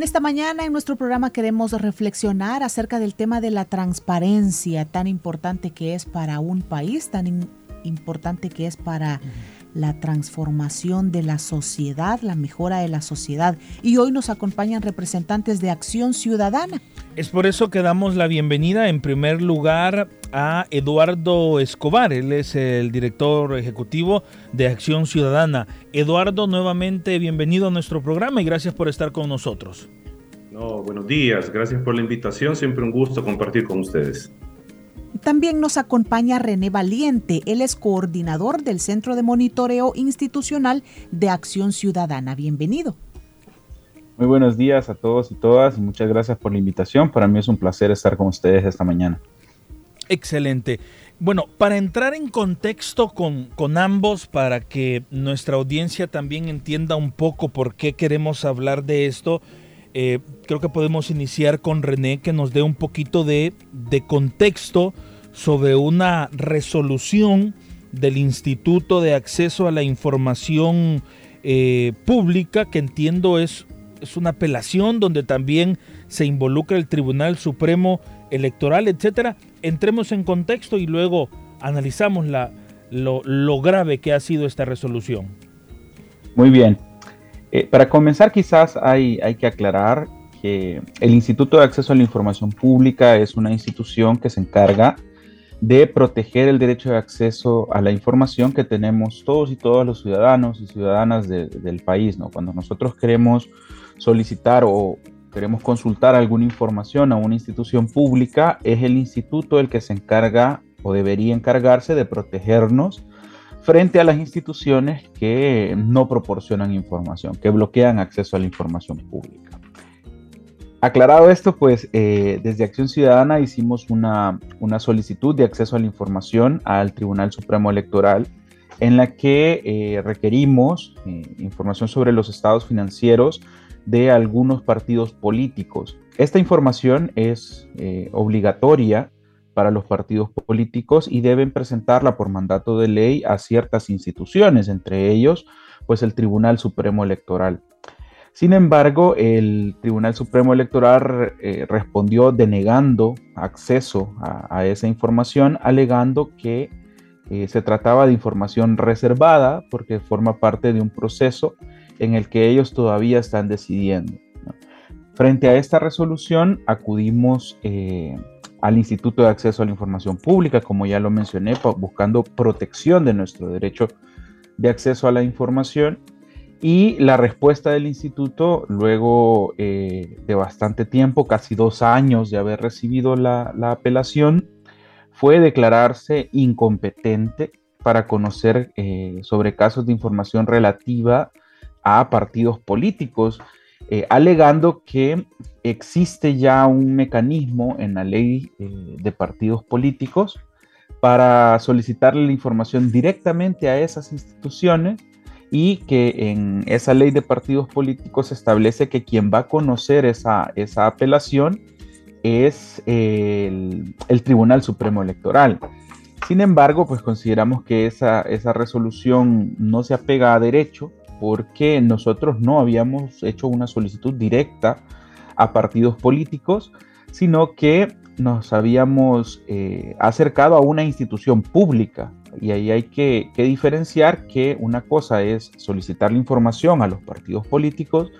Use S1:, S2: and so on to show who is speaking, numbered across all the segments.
S1: En esta mañana en nuestro programa queremos reflexionar acerca del tema de la transparencia tan importante que es para un país, tan importante que es para la transformación de la sociedad, la mejora de la sociedad. Y hoy nos acompañan representantes de Acción Ciudadana.
S2: Es por eso que damos la bienvenida en primer lugar a Eduardo Escobar. Él es el director ejecutivo de Acción Ciudadana. Eduardo, nuevamente bienvenido a nuestro programa y gracias por estar con nosotros.
S3: No, buenos días, gracias por la invitación, siempre un gusto compartir con ustedes.
S1: También nos acompaña René Valiente, él es coordinador del Centro de Monitoreo Institucional de Acción Ciudadana. Bienvenido.
S4: Muy buenos días a todos y todas y muchas gracias por la invitación. Para mí es un placer estar con ustedes esta mañana.
S2: Excelente. Bueno, para entrar en contexto con, con, ambos, para que nuestra audiencia también entienda un poco por qué queremos hablar de esto, eh, creo que podemos iniciar con René que nos dé un poquito de, de contexto sobre una resolución del Instituto de Acceso a la Información eh, Pública, que entiendo es, es una apelación donde también se involucra el Tribunal Supremo Electoral, etcétera. Entremos en contexto y luego analizamos la, lo, grave que ha sido esta resolución.
S4: Muy bien. Eh, para comenzar, quizás hay, hay que aclarar que el Instituto de Acceso a la Información Pública es una institución que se encarga de proteger el derecho de acceso a la información que tenemos todos y todas los ciudadanos y ciudadanas del país. ¿no? Cuando nosotros queremos solicitar o queremos consultar alguna información a una institución pública, es el instituto el que se encarga o debería encargarse de protegernos frente a las instituciones que no proporcionan información, que bloquean acceso a la información pública. Aclarado esto, pues eh, desde Acción Ciudadana hicimos una, solicitud de acceso a la información al Tribunal Supremo Electoral en la que eh, requerimos eh, información sobre los estados financieros de algunos partidos políticos. Esta información es obligatoria para los partidos políticos y deben presentarla por mandato de ley a ciertas instituciones, entre ellos pues el Tribunal Supremo Electoral. Sin embargo, el Tribunal Supremo Electoral eh, respondió denegando acceso a, esa información, alegando que eh, se trataba de información reservada porque forma parte de un proceso en el que ellos todavía están decidiendo. Frente a esta resolución, acudimos eh, al Instituto de Acceso a la Información Pública, como ya lo mencioné, buscando protección de nuestro derecho de acceso a la información. Y la respuesta del instituto, luego eh, de bastante tiempo, casi dos años de haber recibido la, apelación, fue declararse incompetente para conocer eh, sobre casos de información relativa a partidos políticos eh, alegando que existe ya un mecanismo en la ley de partidos políticos para solicitarle la información directamente a esas instituciones y que en esa ley de partidos políticos establece que quien va a conocer esa, esa apelación es el, Tribunal Supremo Electoral. Sin embargo, pues consideramos que esa, esa resolución no se apega a derecho porque nosotros no habíamos hecho una solicitud directa a partidos políticos, sino que nos habíamos eh, acercado a una institución pública. Y ahí hay que, diferenciar que una cosa es solicitar la información a los partidos políticos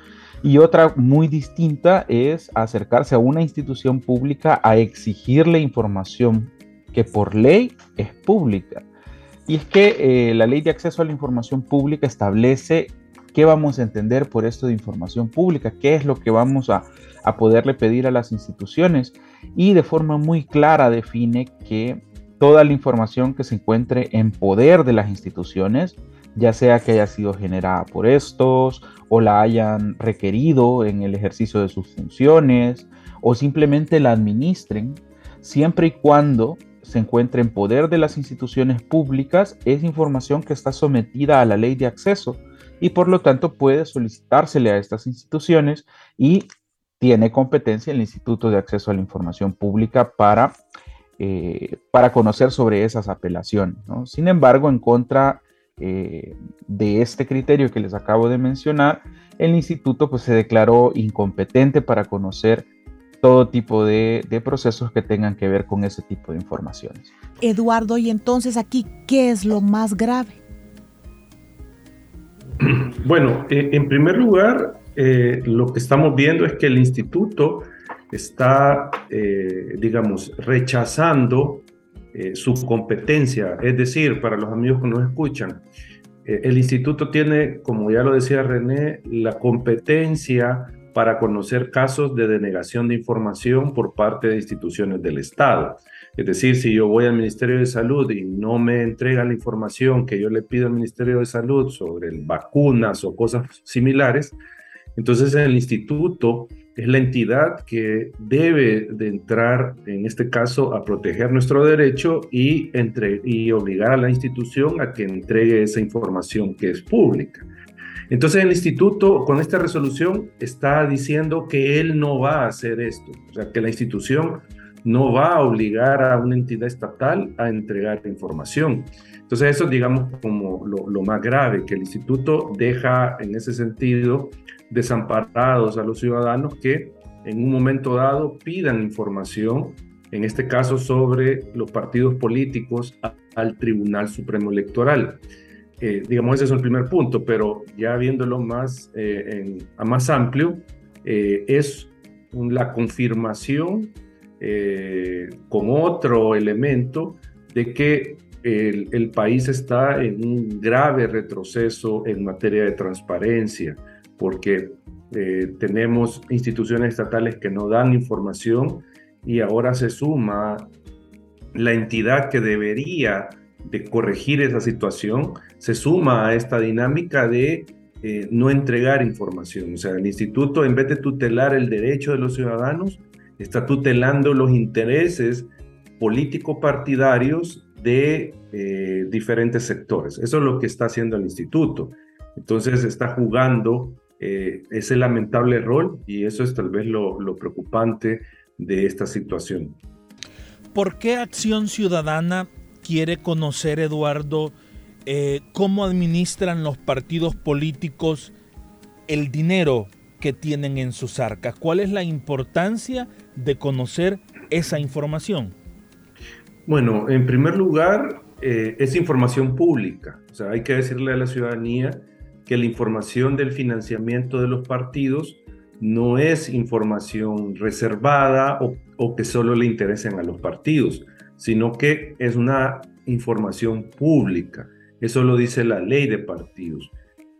S4: y otra muy distinta es acercarse a una institución pública a exigirle información que por ley es pública. Y es que eh, la ley de acceso a la información pública establece qué vamos a entender por esto de información pública, qué es lo que vamos a, a poderle pedir a las instituciones y de forma muy clara define que toda la información que se encuentre en poder de las instituciones, ya sea que haya sido generada por estos o la hayan requerido en el ejercicio de sus funciones o simplemente la administren, siempre y cuando se encuentre en poder de las instituciones públicas, es información que está sometida a la ley de acceso y por lo tanto puede solicitársele a estas instituciones y tiene competencia el Instituto de Acceso a la Información Pública para, eh, para conocer sobre esas apelaciones. Sin embargo, en contra eh, de este criterio que les acabo de mencionar, el instituto pues, se declaró incompetente para conocer todo tipo de, de, procesos que tengan que ver con ese tipo de informaciones.
S1: Eduardo, y entonces aquí, ¿qué es lo más grave?
S3: Bueno, eh, en primer lugar, eh, lo que estamos viendo es que el instituto está, eh, digamos, rechazando su competencia. Es decir, para los amigos que nos escuchan, el instituto tiene, como ya lo decía René, la competencia para conocer casos de denegación de información por parte de instituciones del Estado. Es decir, si yo voy al Ministerio de Salud y no me entregan la información que yo le pido al Ministerio de Salud sobre vacunas o cosas similares, entonces el instituto es la entidad que debe de entrar, en este caso, a proteger nuestro derecho y, entre, y obligar a la institución a que entregue esa información que es pública. Entonces el instituto con esta resolución está diciendo que él no va a hacer esto, o sea, que la institución no va a obligar a una entidad estatal a entregar información. Entonces eso digamos como lo, más grave, que el instituto deja en ese sentido desamparados a los ciudadanos que en un momento dado pidan información, en este caso sobre los partidos políticos, al Tribunal Supremo Electoral. Eh, digamos, ese es el primer punto, pero ya viéndolo más, eh, a más amplio, eh, es la confirmación con otro elemento de que el, el, país está en un grave retroceso en materia de transparencia, porque tenemos instituciones estatales que no dan información y ahora se suma la entidad que debería de corregir esa situación, se suma a esta dinámica de eh, no entregar información. O sea, el instituto, en vez de tutelar el derecho de los ciudadanos, está tutelando los intereses político-partidarios de eh, diferentes sectores. Eso es lo que está haciendo el instituto. Entonces está jugando eh, ese lamentable rol y eso es tal vez lo, lo preocupante de esta situación.
S2: ¿Por qué Acción Ciudadana quiere conocer, Eduardo, eh, cómo administran los partidos políticos el dinero que tienen en sus arcas. ¿Cuál es la importancia de conocer esa información?
S3: Bueno, en primer lugar, eh, es información pública. O sea, hay que decirle a la ciudadanía que la información del financiamiento de los partidos no es información reservada o, que solo le interesen a los partidos sino que es una información pública. Eso lo dice la ley de partidos.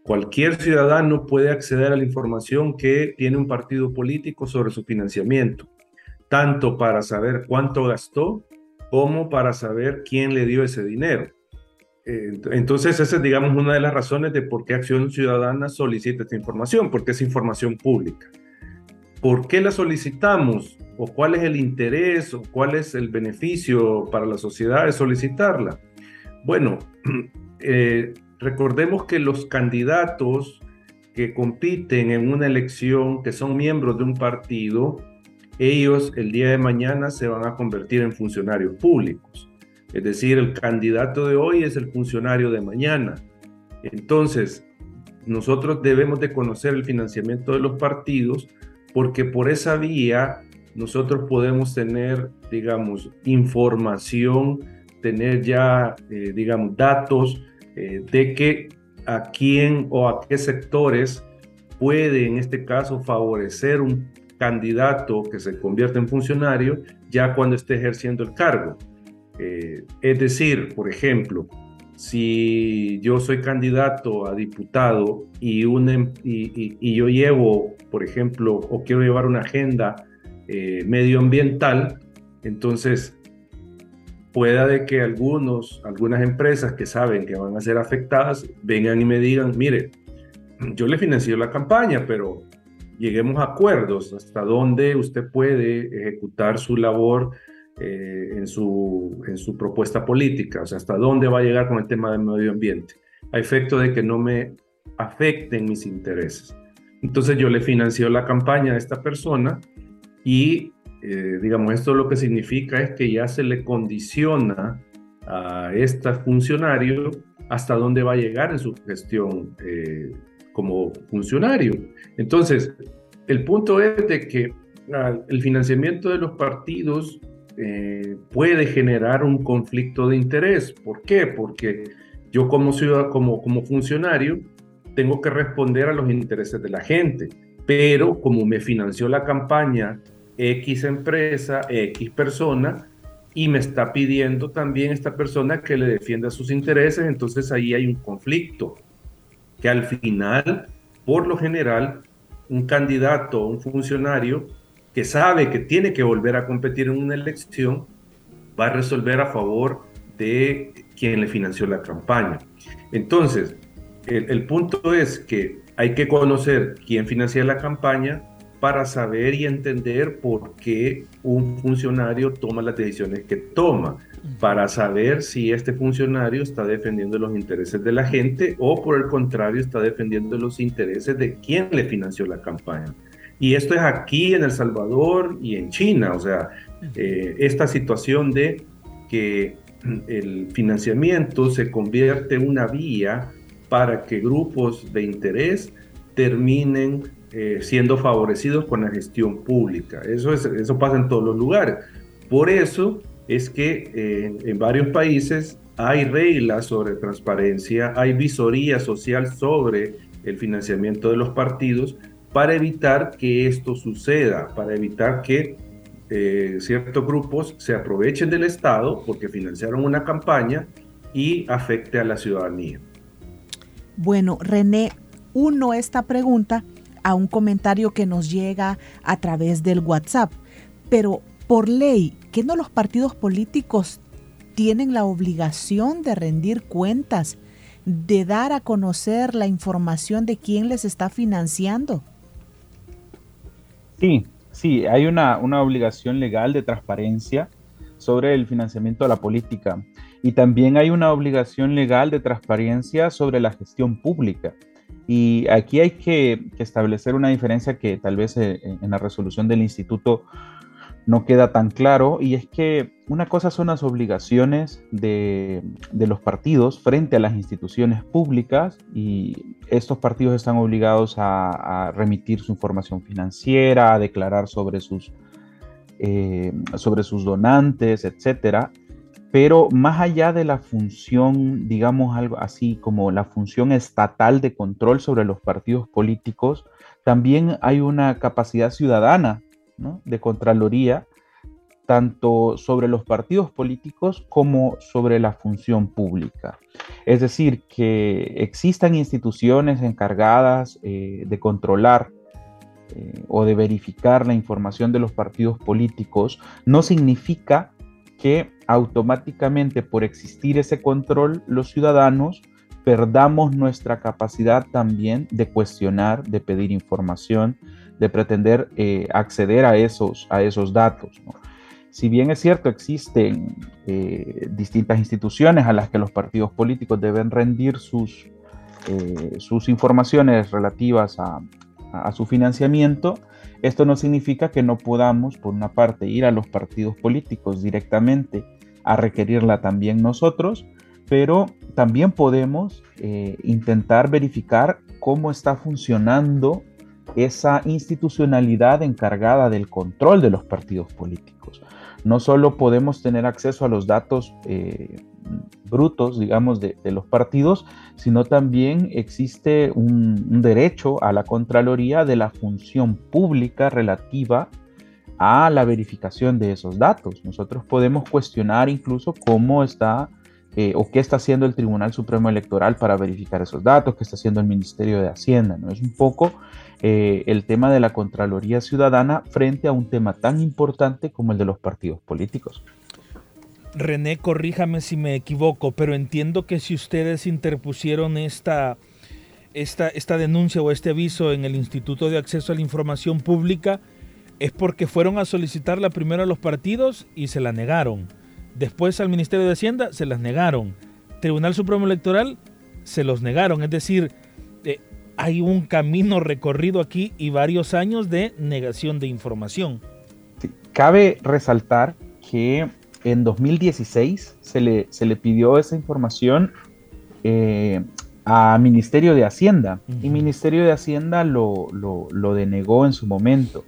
S3: Cualquier ciudadano puede acceder a la información que tiene un partido político sobre su financiamiento, tanto para saber cuánto gastó como para saber quién le dio ese dinero. Entonces, esa es, digamos, una de las razones de por qué Acción Ciudadana solicita esta información, porque es información pública. ¿Por qué la solicitamos? ¿O cuál es el interés o cuál es el beneficio para la sociedad de solicitarla? Bueno, eh, recordemos que los candidatos que compiten en una elección, que son miembros de un partido, ellos el día de mañana se van a convertir en funcionarios públicos. Es decir, el candidato de hoy es el funcionario de mañana. Entonces, nosotros debemos de conocer el financiamiento de los partidos porque por esa vía nosotros podemos tener, digamos, información, tener ya, eh, digamos, datos eh, de que a quién o a qué sectores puede, en este caso, favorecer un candidato que se convierte en funcionario ya cuando esté ejerciendo el cargo. Eh, es decir, por ejemplo, si yo soy candidato a diputado y, em, yo llevo, por ejemplo, o quiero llevar una agenda eh, medioambiental, entonces pueda de que algunos, algunas empresas que saben que van a ser afectadas vengan y me digan, mire, yo le financio la campaña, pero lleguemos a acuerdos hasta dónde usted puede ejecutar su labor eh, en, su, en su propuesta política, o sea, hasta dónde va a llegar con el tema del medio ambiente, a efecto de que no me afecten mis intereses. Entonces yo le financio la campaña a esta persona y, eh, digamos, esto lo que significa es que ya se le condiciona a este funcionario hasta dónde va a llegar en su gestión eh, como funcionario. Entonces, el punto es de que ah, el financiamiento de los partidos eh, puede generar un conflicto de interés. ¿Por qué? Porque yo como ciudadano, como, como funcionario, tengo que responder a los intereses de la gente, pero como me financió la campaña X empresa, X persona, y me está pidiendo también esta persona que le defienda sus intereses, entonces ahí hay un conflicto, que al final, por lo general, un candidato, un funcionario que sabe que tiene que volver a competir en una elección, va a resolver a favor de quien le financió la campaña. Entonces, el, punto es que hay que conocer quién financia la campaña para saber y entender por qué un funcionario toma las decisiones que toma, para saber si este funcionario está defendiendo los intereses de la gente o por el contrario está defendiendo los intereses de quien le financió la campaña. Y esto es aquí en El Salvador y en China, o sea, eh, esta situación de que el financiamiento se convierte en una vía para que grupos de interés terminen eh, siendo favorecidos con la gestión pública. Eso, es, eso pasa en todos los lugares. Por eso es que eh, en varios países hay reglas sobre transparencia, hay visoría social sobre el financiamiento de los partidos para evitar que esto suceda, para evitar que eh, ciertos grupos se aprovechen del Estado porque financiaron una campaña y afecte a la ciudadanía.
S1: Bueno, René, uno esta pregunta a un comentario que nos llega a través del WhatsApp, pero por ley, ¿qué no los partidos políticos tienen la obligación de rendir cuentas, de dar a conocer la información de quién les está financiando?
S4: Sí, sí, hay una, una obligación legal de transparencia sobre el financiamiento de la política. Y también hay una obligación legal de transparencia sobre la gestión pública. Y aquí hay que, establecer una diferencia que tal vez eh, en la resolución del instituto no queda tan claro, y es que una cosa son las obligaciones de, los partidos frente a las instituciones públicas, y estos partidos están obligados a, remitir su información financiera, a declarar sobre sus, eh, sobre sus donantes, etcétera. Pero más allá de la función, digamos algo así como la función estatal de control sobre los partidos políticos, también hay una capacidad ciudadana de Contraloría, tanto sobre los partidos políticos como sobre la función pública. Es decir, que existan instituciones encargadas eh, de controlar eh, o de verificar la información de los partidos políticos no significa que automáticamente por existir ese control los ciudadanos perdamos nuestra capacidad también de cuestionar, de pedir información, de pretender eh, acceder a esos, a esos datos. Si bien es cierto, existen eh, distintas instituciones a las que los partidos políticos deben rendir sus, eh, sus informaciones relativas a, a su financiamiento, esto no significa que no podamos, por una parte, ir a los partidos políticos directamente a requerirla también nosotros, pero también podemos intentar verificar cómo está funcionando esa institucionalidad encargada del control de los partidos políticos. No solo podemos tener acceso a los datos eh, brutos, digamos, de, los partidos, sino también existe un, derecho a la Contraloría de la función pública relativa a la verificación de esos datos. Nosotros podemos cuestionar incluso cómo está eh, o qué está haciendo el Tribunal Supremo Electoral para verificar esos datos, qué está haciendo el Ministerio de Hacienda. ¿no? Es un poco eh, el tema de la Contraloría Ciudadana frente a un tema tan importante como el de los partidos políticos.
S2: René, corríjame si me equivoco, pero entiendo que si ustedes interpusieron esta, esta, esta denuncia o este aviso en el Instituto de Acceso a la Información Pública, es porque fueron a solicitarla primero a los partidos y se la negaron. Después al Ministerio de Hacienda se las negaron. Tribunal Supremo Electoral se los negaron. Es decir, hay un camino recorrido aquí y varios años de negación de información.
S4: Cabe resaltar que en 2016 se le, se le pidió esa información eh, a Ministerio de Hacienda y Ministerio de Hacienda lo, lo denegó en su momento.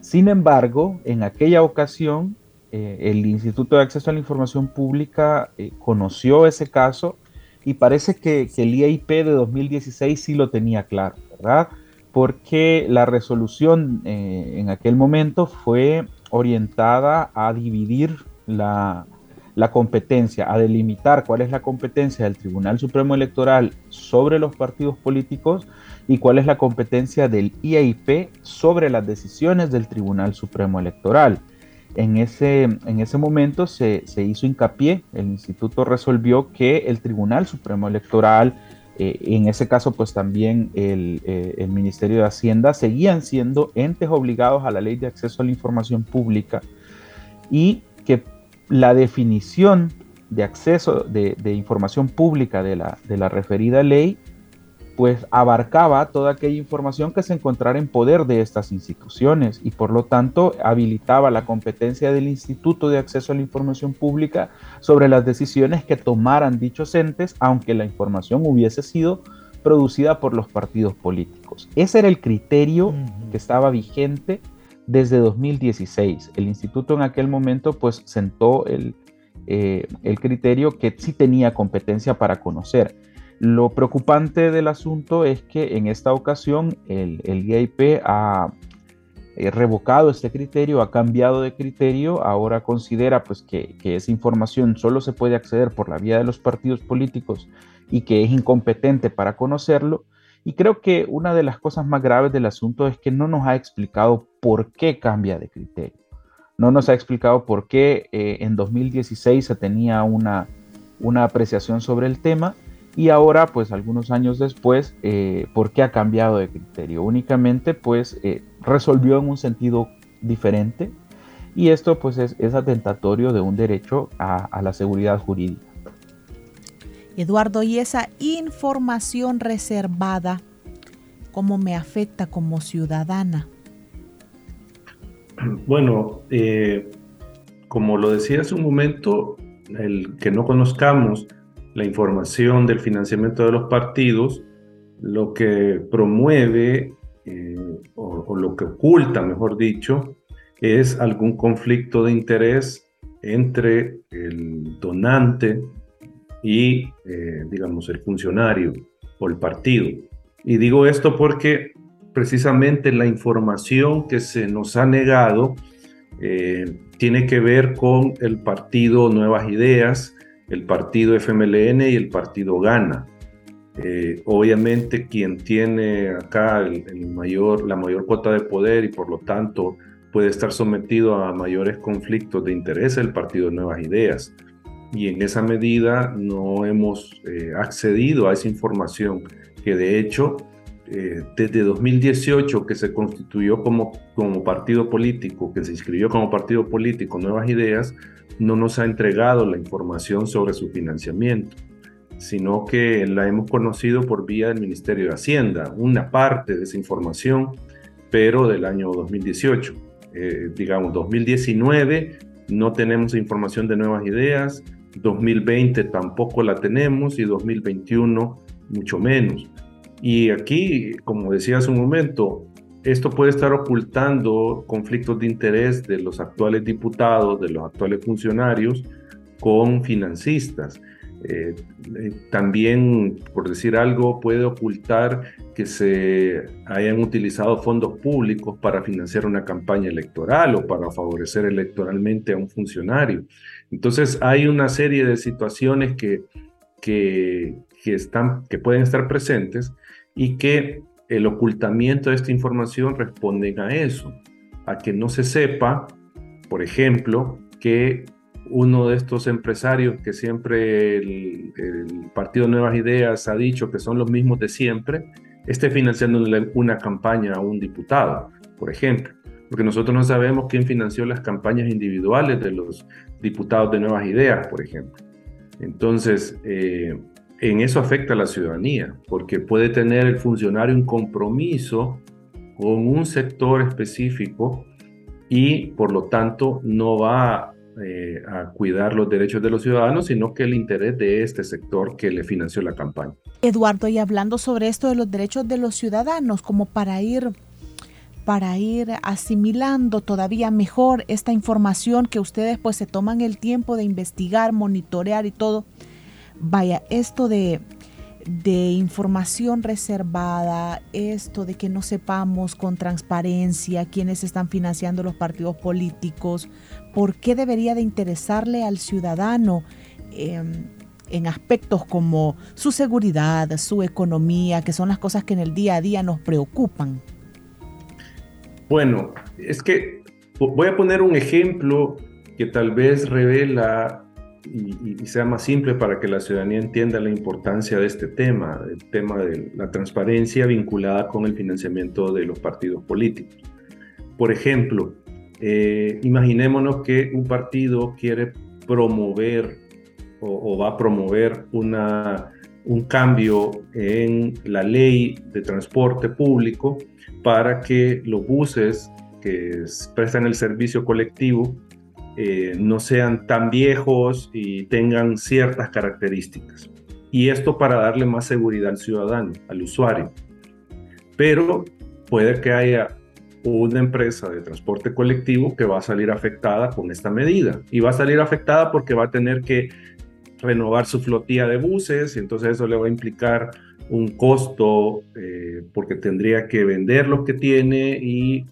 S4: Sin embargo, en aquella ocasión, eh, el Instituto de Acceso a la Información Pública eh, conoció ese caso y parece que, el IAIP de 2016 sí lo tenía claro, ¿verdad? Porque la resolución eh, en aquel momento fue orientada a dividir la, la competencia, a delimitar cuál es la competencia del Tribunal Supremo Electoral sobre los partidos políticos y cuál es la competencia del IAIP sobre las decisiones del Tribunal Supremo Electoral. En ese, en ese momento se, hizo hincapié, el instituto resolvió que el Tribunal Supremo Electoral, eh, en ese caso pues también el, eh, el, Ministerio de Hacienda, seguían siendo entes obligados a la ley de acceso a la información pública y que la definición de acceso de, de información pública de la, de la referida ley pues abarcaba toda aquella información que se encontrara en poder de estas instituciones y por lo tanto habilitaba la competencia del Instituto de Acceso a la Información Pública sobre las decisiones que tomaran dichos entes, aunque la información hubiese sido producida por los partidos políticos. Ese era el criterio que estaba vigente desde 2016. El instituto en aquel momento pues sentó el, eh, el criterio que sí tenía competencia para conocer. Lo preocupante del asunto es que en esta ocasión el, el ha eh, revocado este criterio, ha cambiado de criterio, ahora considera pues que, esa información solo se puede acceder por la vía de los partidos políticos y que es incompetente para conocerlo. Y creo que una de las cosas más graves del asunto es que no nos ha explicado por qué cambia de criterio. No nos ha explicado por qué eh, en 2016 se tenía una, una apreciación sobre el tema y ahora, pues algunos años después, eh, ¿por qué ha cambiado de criterio? Únicamente, pues eh, resolvió en un sentido diferente y esto pues es, atentatorio de un derecho a, la seguridad jurídica.
S1: Eduardo, ¿y esa información reservada, cómo me afecta como ciudadana?
S3: Bueno, eh, como lo decía hace un momento, el que no conozcamos la información del financiamiento de los partidos, lo que promueve eh, o, lo que oculta, mejor dicho, es algún conflicto de interés entre el donante y, eh, digamos, el funcionario o el partido. Y digo esto porque precisamente la información que se nos ha negado eh, tiene que ver con el partido Nuevas Ideas, el partido FMLN y el partido Gana. Eh, obviamente quien tiene acá la mayor cuota de poder y por lo tanto puede estar sometido a mayores conflictos de interés el partido de Nuevas Ideas. Y en esa medida no hemos eh, accedido a esa información que de hecho eh, desde 2018 que se constituyó como, como partido político, que se inscribió como partido político Nuevas Ideas, no nos ha entregado la información sobre su financiamiento, sino que la hemos conocido por vía del Ministerio de Hacienda, una parte de esa información, pero del año 2018. Eh, digamos, 2019 no tenemos información de nuevas ideas, 2020 tampoco la tenemos y 2021 mucho menos. Y aquí, como decía hace un momento, esto puede estar ocultando conflictos de interés de los actuales diputados, de los actuales funcionarios con financistas. Eh, eh, también, por decir algo, puede ocultar que se hayan utilizado fondos públicos para financiar una campaña electoral o para favorecer electoralmente a un funcionario. Entonces, hay una serie de situaciones que, que, que, están, que pueden estar presentes y que el ocultamiento de esta información responden a eso, a que no se sepa, por ejemplo, que uno de estos empresarios que siempre el, Partido Nuevas Ideas ha dicho que son los mismos de siempre, esté financiando una campaña a un diputado, por ejemplo. Porque nosotros no sabemos quién financió las campañas individuales de los diputados de Nuevas Ideas, por ejemplo. Entonces, eh, en eso afecta a la ciudadanía, porque puede tener el funcionario un compromiso con un sector específico y por lo tanto no va eh, a cuidar los derechos de los ciudadanos, sino que el interés de este sector que le financió la campaña.
S1: Eduardo, y hablando sobre esto de los derechos de los ciudadanos, como para ir para ir asimilando todavía mejor esta información que ustedes pues se toman el tiempo de investigar, monitorear y todo. Vaya, esto de información reservada, esto de que no sepamos con transparencia quiénes están financiando los partidos políticos, por qué debería de interesarle al ciudadano em, en aspectos como su seguridad, su economía, que son las cosas que en el día a día nos preocupan.
S3: Bueno, es que voy a poner un ejemplo que tal vez revela y, sea más simple para que la ciudadanía entienda la importancia de este tema, el tema de la transparencia vinculada con el financiamiento de los partidos políticos. Por ejemplo, eh, imaginémonos que un partido quiere promover o, va a promover una, un cambio en la ley de transporte público para que los buses que prestan el servicio colectivo eh, no sean tan viejos y tengan ciertas características. Y esto para darle más seguridad al ciudadano, al usuario. Pero puede que haya una empresa de transporte colectivo que va a salir afectada con esta medida. Y va a salir afectada porque va a tener que renovar su flotilla de buses y entonces eso le va a implicar un costo eh, porque tendría que vender lo que tiene y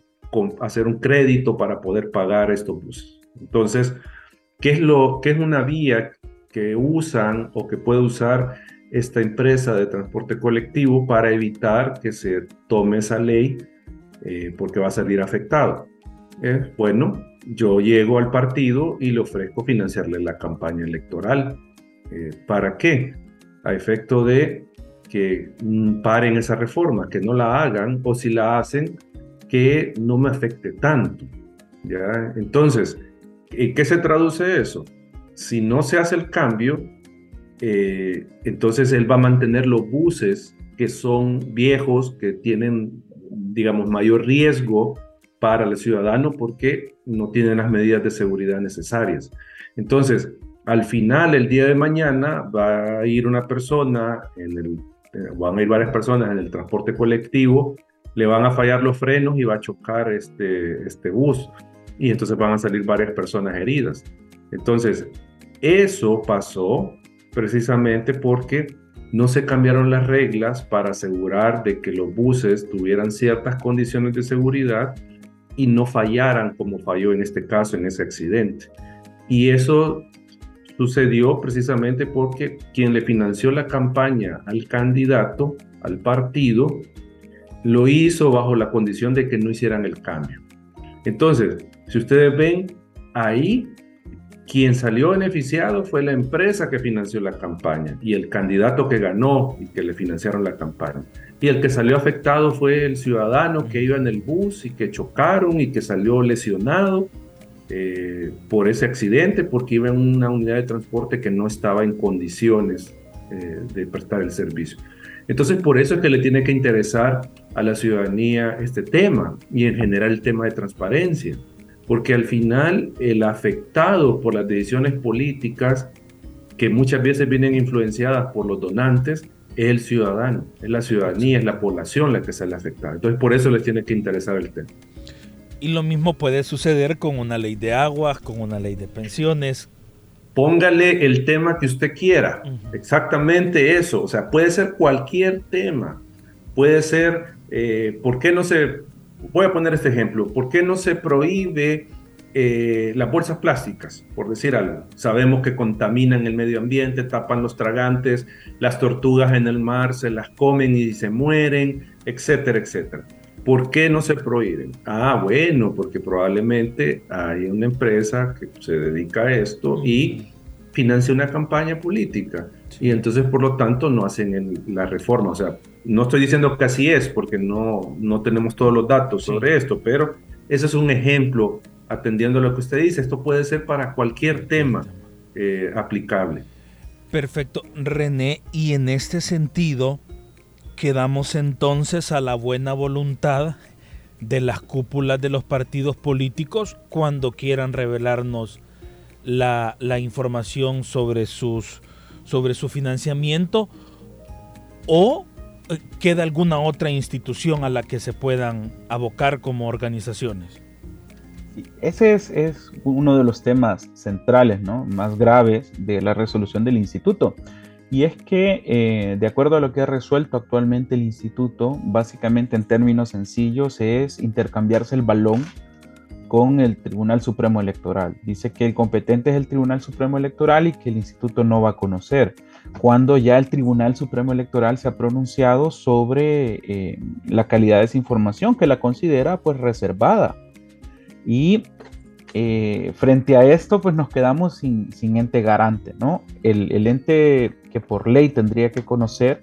S3: hacer un crédito para poder pagar estos buses. Entonces, ¿qué es, lo, qué es una vía que usan o que puede usar esta empresa de transporte colectivo para evitar que se tome esa ley eh, porque va a salir afectado? Eh, bueno, yo llego al partido y le ofrezco financiarle la campaña electoral. Eh, ¿Para qué? A efecto de que mm, paren esa reforma, que no la hagan o si la hacen, que no me afecte tanto. ¿ya? Entonces, ¿En qué se traduce eso? Si no se hace el cambio, eh, entonces él va a mantener los buses que son viejos, que tienen, digamos, mayor riesgo para el ciudadano porque no tienen las medidas de seguridad necesarias. Entonces, al final, el día de mañana, va a ir una persona, en eh, van a ir varias personas en el transporte colectivo, le van a fallar los frenos y va a chocar este, este bus y entonces van a salir varias personas heridas. Entonces, eso pasó precisamente porque no se cambiaron las reglas para asegurar de que los buses tuvieran ciertas condiciones de seguridad y no fallaran como falló en este caso, en ese accidente. Y eso sucedió precisamente porque quien le financió la campaña al candidato, al partido, lo hizo bajo la condición de que no hicieran el cambio. Entonces, si ustedes ven, ahí quien salió beneficiado fue la empresa que financió la campaña y el candidato que ganó y que le financiaron la campaña. Y el que salió afectado fue el ciudadano que iba en el bus y que chocaron y que salió lesionado eh, por ese accidente porque iba en una unidad de transporte que no estaba en condiciones eh, de prestar el servicio. Entonces, por eso es que le tiene que interesar a la ciudadanía este tema y en general el tema de transparencia porque al final el afectado por las decisiones políticas que muchas veces vienen influenciadas por los donantes es el ciudadano, es la ciudadanía, es la población la que sale afectada. Entonces por eso les tiene que interesar el tema.
S2: Y lo mismo puede suceder con una ley de aguas, con una ley de pensiones.
S3: Póngale el tema que usted quiera, exactamente eso, o sea, puede ser cualquier tema, puede ser, eh, ¿por qué no se voy a poner este ejemplo, ¿por qué no se prohíbe eh, las bolsas plásticas, por decir algo? Sabemos que contaminan el medio ambiente, tapan los tragantes, las tortugas en el mar se las comen y se mueren, etcétera, etcétera. ¿Por qué no se prohíben? Ah, bueno, porque probablemente hay una empresa que se dedica a esto y financia una campaña política. Y entonces, por lo tanto, no hacen la reforma. O sea, no estoy diciendo que así es, porque no, no tenemos todos los datos sobre esto, pero ese es un ejemplo, atendiendo a lo que usted dice. Esto puede ser para cualquier tema eh, aplicable.
S2: Perfecto. René, y en este sentido, quedamos entonces a la buena voluntad de las cúpulas de los partidos políticos cuando quieran revelarnos la, información sobre, sus, sobre su financiamiento o eh, queda alguna otra institución a la que se puedan abocar como organizaciones.
S4: Ese es, es, uno de los temas centrales, ¿no? más graves de la resolución del instituto. Y es que, eh, de acuerdo a lo que ha resuelto actualmente el instituto, básicamente en términos sencillos es intercambiarse el balón con el Tribunal Supremo Electoral. Dice que el competente es el Tribunal Supremo Electoral y que el instituto no va a conocer, cuando ya el Tribunal Supremo Electoral se ha pronunciado sobre eh, la calidad de esa información, que la considera pues reservada. Y eh, frente a esto, pues nos quedamos sin, ente garante, ¿no? El, ente que por ley tendría que conocer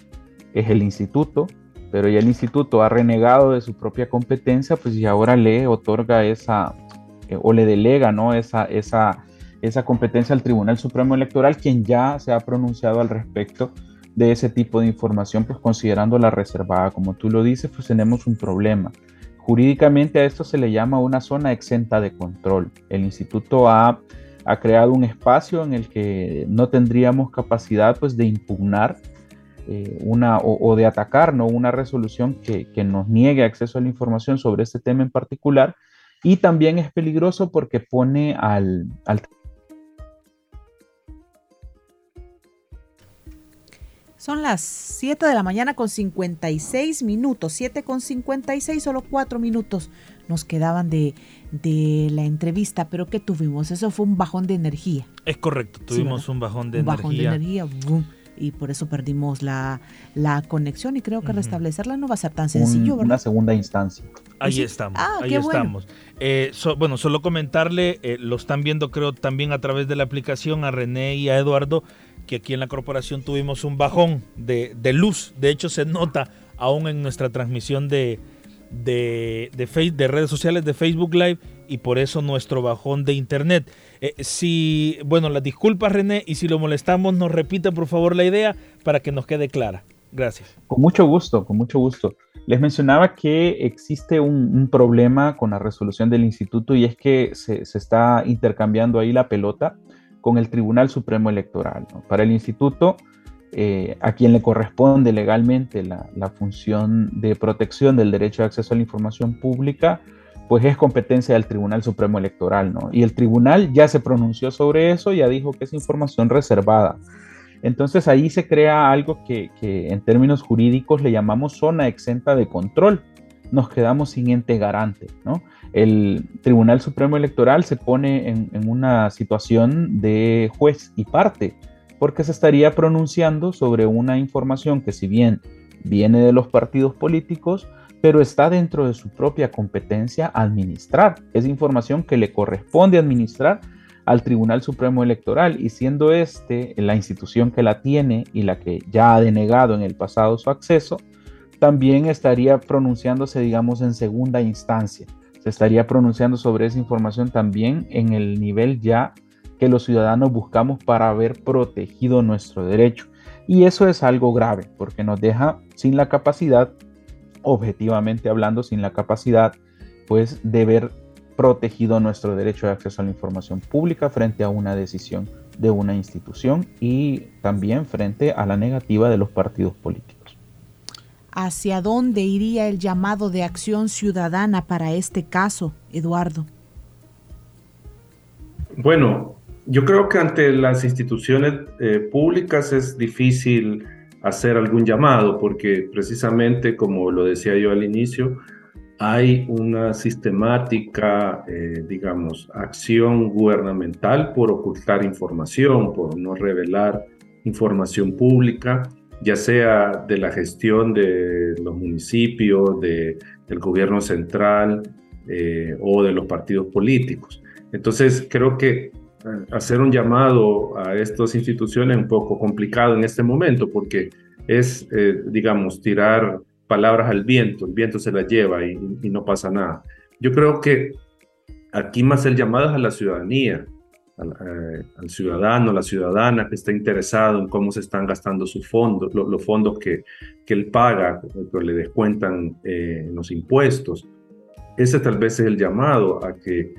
S4: es el instituto, pero ya el instituto ha renegado de su propia competencia, pues y ahora le otorga esa, eh, o le delega, ¿no? Esa, esa, esa competencia al Tribunal Supremo Electoral, quien ya se ha pronunciado al respecto de ese tipo de información, pues considerándola reservada. Como tú lo dices, pues tenemos un problema. Jurídicamente a esto se le llama una zona exenta de control. El instituto ha, creado un espacio en el que no tendríamos capacidad pues, de impugnar eh, una, o, de atacar ¿no? una resolución que, que, nos niegue acceso a la información sobre este tema en particular. Y también es peligroso porque pone al, al
S1: Son las 7 de la mañana con 56 minutos, 7 con 56, solo 4 minutos nos quedaban de, la entrevista, pero ¿qué tuvimos? Eso fue un bajón de energía.
S2: Es correcto, tuvimos un bajón de
S1: un
S2: energía.
S1: Bajón de energía, y por eso perdimos la, conexión y creo que restablecerla no va a ser tan sencillo,
S4: Una segunda instancia.
S2: Ahí estamos, ah, ahí estamos. Eh, bueno, solo comentarle, eh, lo están viendo creo también a través de la aplicación a René y a Eduardo, que aquí en la corporación tuvimos un bajón de, luz. De hecho, se nota aún en nuestra transmisión de, de, de, redes sociales de Facebook Live y por eso nuestro bajón de internet. Eh, si, bueno, las disculpas René y si lo molestamos nos repite por favor la idea para que nos quede clara. Gracias.
S4: Con mucho gusto, con mucho gusto. Les mencionaba que existe un, problema con la resolución del instituto y es que se, se está intercambiando ahí la pelota con el Tribunal Supremo Electoral. Para el instituto, eh, a quien le corresponde legalmente la, función de protección del derecho de acceso a la información pública, pues es competencia del Tribunal Supremo Electoral, ¿no? Y el tribunal ya se pronunció sobre eso, ya dijo que es información reservada. Entonces ahí se crea algo que, en términos jurídicos le llamamos zona exenta de control. Nos quedamos sin ente garante, ¿no? el Tribunal Supremo Electoral se pone en, una situación de juez y parte, porque se estaría pronunciando sobre una información que si bien viene de los partidos políticos, pero está dentro de su propia competencia administrar. Es información que le corresponde administrar al Tribunal Supremo Electoral y siendo este la institución que la tiene y la que ya ha denegado en el pasado su acceso, también estaría pronunciándose, digamos, en segunda instancia se estaría pronunciando sobre esa información también en el nivel ya que los ciudadanos buscamos para haber protegido nuestro derecho. Y eso es algo grave porque nos deja sin la capacidad, objetivamente hablando, sin la capacidad pues de ver protegido nuestro derecho de acceso a la información pública frente a una decisión de una institución y también frente a la negativa de los partidos políticos
S1: hacia dónde iría el llamado de acción ciudadana para este caso, Eduardo.
S3: Bueno, yo creo que ante las instituciones eh, públicas es difícil hacer algún llamado porque precisamente, como lo decía yo al inicio, hay una sistemática, eh, digamos, acción gubernamental por ocultar información, por no revelar información pública ya sea de la gestión de los municipios, de del gobierno central eh, o de los partidos políticos. Entonces, creo que hacer un llamado a estas instituciones es un poco complicado en este momento porque es, eh, digamos, tirar palabras al viento, el viento se las lleva y, no pasa nada. Yo creo que aquí más el llamado es a la ciudadanía, al, al, ciudadano, la ciudadana que está interesado en cómo se están gastando sus fondos, los fondos que, que él paga, que le descuentan eh, los impuestos. Ese tal vez es el llamado a que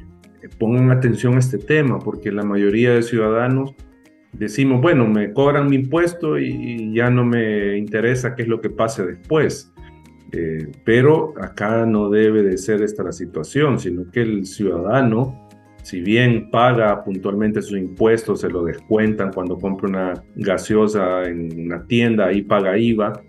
S3: pongan atención a este tema, porque la mayoría de ciudadanos decimos, bueno, me cobran mi impuesto y, ya no me interesa qué es lo que pase después. Eh, pero acá no debe de ser esta la situación, sino que el ciudadano si bien paga puntualmente sus impuestos, se lo descuentan cuando compra una gaseosa en una tienda, ahí paga IVA,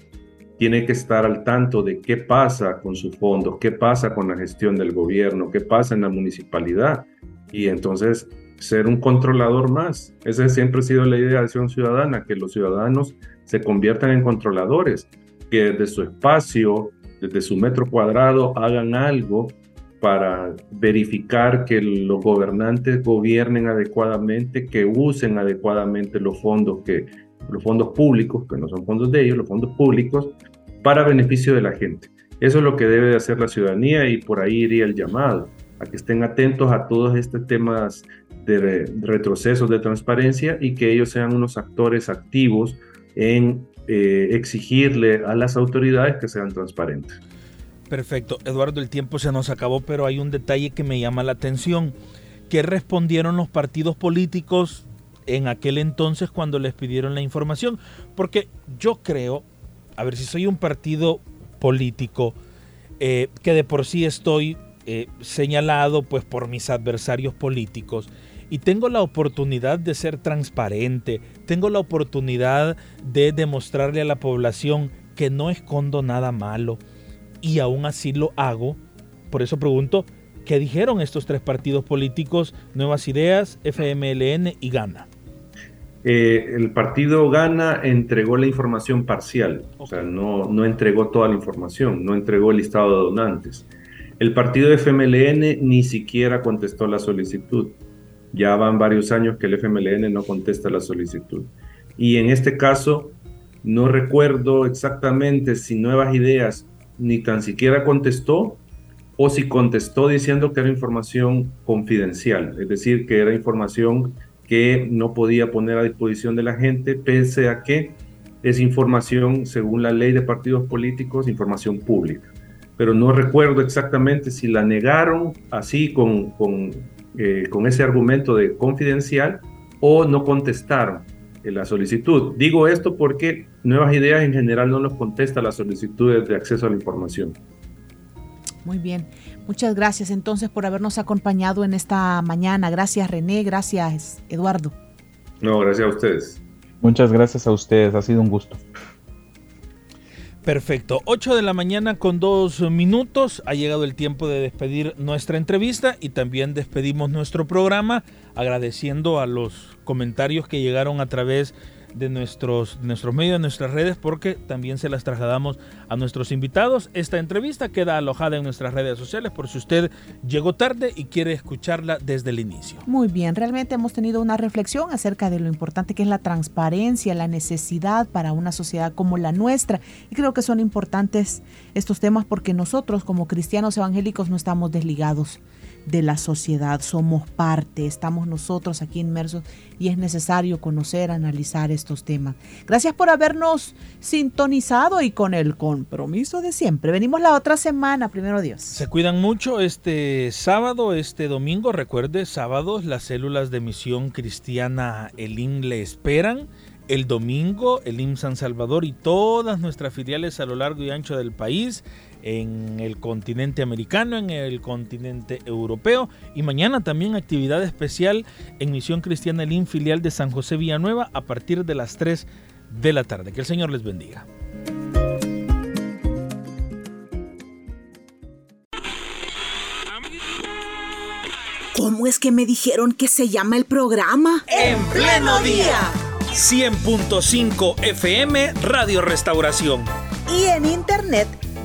S3: tiene que estar al tanto de qué pasa con sus fondos, qué pasa con la gestión del gobierno, qué pasa en la municipalidad. Y entonces ser un controlador más. Esa siempre ha sido la idea de acción ciudadana, que los ciudadanos se conviertan en controladores, que desde su espacio, desde su metro cuadrado, hagan algo para verificar que los gobernantes gobiernen adecuadamente, que usen adecuadamente los fondos que los fondos públicos, que no son fondos de ellos, los fondos públicos para beneficio de la gente. Eso es lo que debe de hacer la ciudadanía y por ahí iría el llamado a que estén atentos a todos estos temas de retrocesos de transparencia y que ellos sean unos actores activos en eh, exigirle a las autoridades que sean transparentes.
S2: Perfecto. Eduardo, el tiempo se nos acabó, pero hay un detalle que me llama la atención. ¿Qué respondieron los partidos políticos en aquel entonces cuando les pidieron la información? Porque yo creo, a ver si soy un partido político, eh, que de por sí estoy eh, señalado pues por mis adversarios políticos y tengo la oportunidad de ser transparente, tengo la oportunidad de demostrarle a la población que no escondo nada malo, y aún así lo hago. Por eso pregunto, ¿qué dijeron estos tres partidos políticos, Nuevas Ideas, FMLN y Gana?
S3: Eh, el partido Gana entregó la información parcial, o sea, no, no entregó toda la información, no entregó el listado de donantes. El partido FMLN ni siquiera contestó la solicitud. Ya van varios años que el FMLN no contesta la solicitud. Y en este caso, no recuerdo exactamente si Nuevas Ideas ni tan siquiera contestó o si contestó diciendo que era información confidencial, es decir, que era información que no podía poner a disposición de la gente, pese a que es información, según la ley de partidos políticos, información pública. Pero no recuerdo exactamente si la negaron así con, con, eh, con ese argumento de confidencial o no contestaron la solicitud. Digo esto porque Nuevas Ideas en general no nos contesta las solicitudes de acceso a la información.
S1: Muy bien, muchas gracias entonces por habernos acompañado en esta mañana. Gracias René, gracias Eduardo.
S3: No, gracias a ustedes.
S4: Muchas gracias a ustedes, ha sido un gusto.
S2: Perfecto, 8 de la mañana con dos minutos. Ha llegado el tiempo de despedir nuestra entrevista y también despedimos nuestro programa agradeciendo a los comentarios que llegaron a través de de nuestros, nuestros medios, de nuestras redes, porque también se las trasladamos a nuestros invitados. Esta entrevista queda alojada en nuestras redes sociales por si usted llegó tarde y quiere escucharla desde el inicio.
S1: Muy bien, realmente hemos tenido una reflexión acerca de lo importante que es la transparencia, la necesidad para una sociedad como la nuestra. Y creo que son importantes estos temas porque nosotros como cristianos evangélicos no estamos desligados de la sociedad, somos parte, estamos nosotros aquí inmersos y es necesario conocer, analizar estos temas. Gracias por habernos sintonizado y con el compromiso de siempre. Venimos la otra semana, primero Dios.
S2: Se cuidan mucho este sábado, este domingo, recuerde, sábados las células de misión cristiana Elim le esperan. El domingo, el IM San Salvador y todas nuestras filiales a lo largo y ancho del país en el continente americano, en el continente europeo y mañana también actividad especial en Misión Cristiana el filial de San José Villanueva a partir de las 3 de la tarde. Que el Señor les bendiga.
S5: ¿Cómo es que me dijeron que se llama el programa?
S6: En pleno día. 100.5 FM Radio Restauración.
S5: Y en internet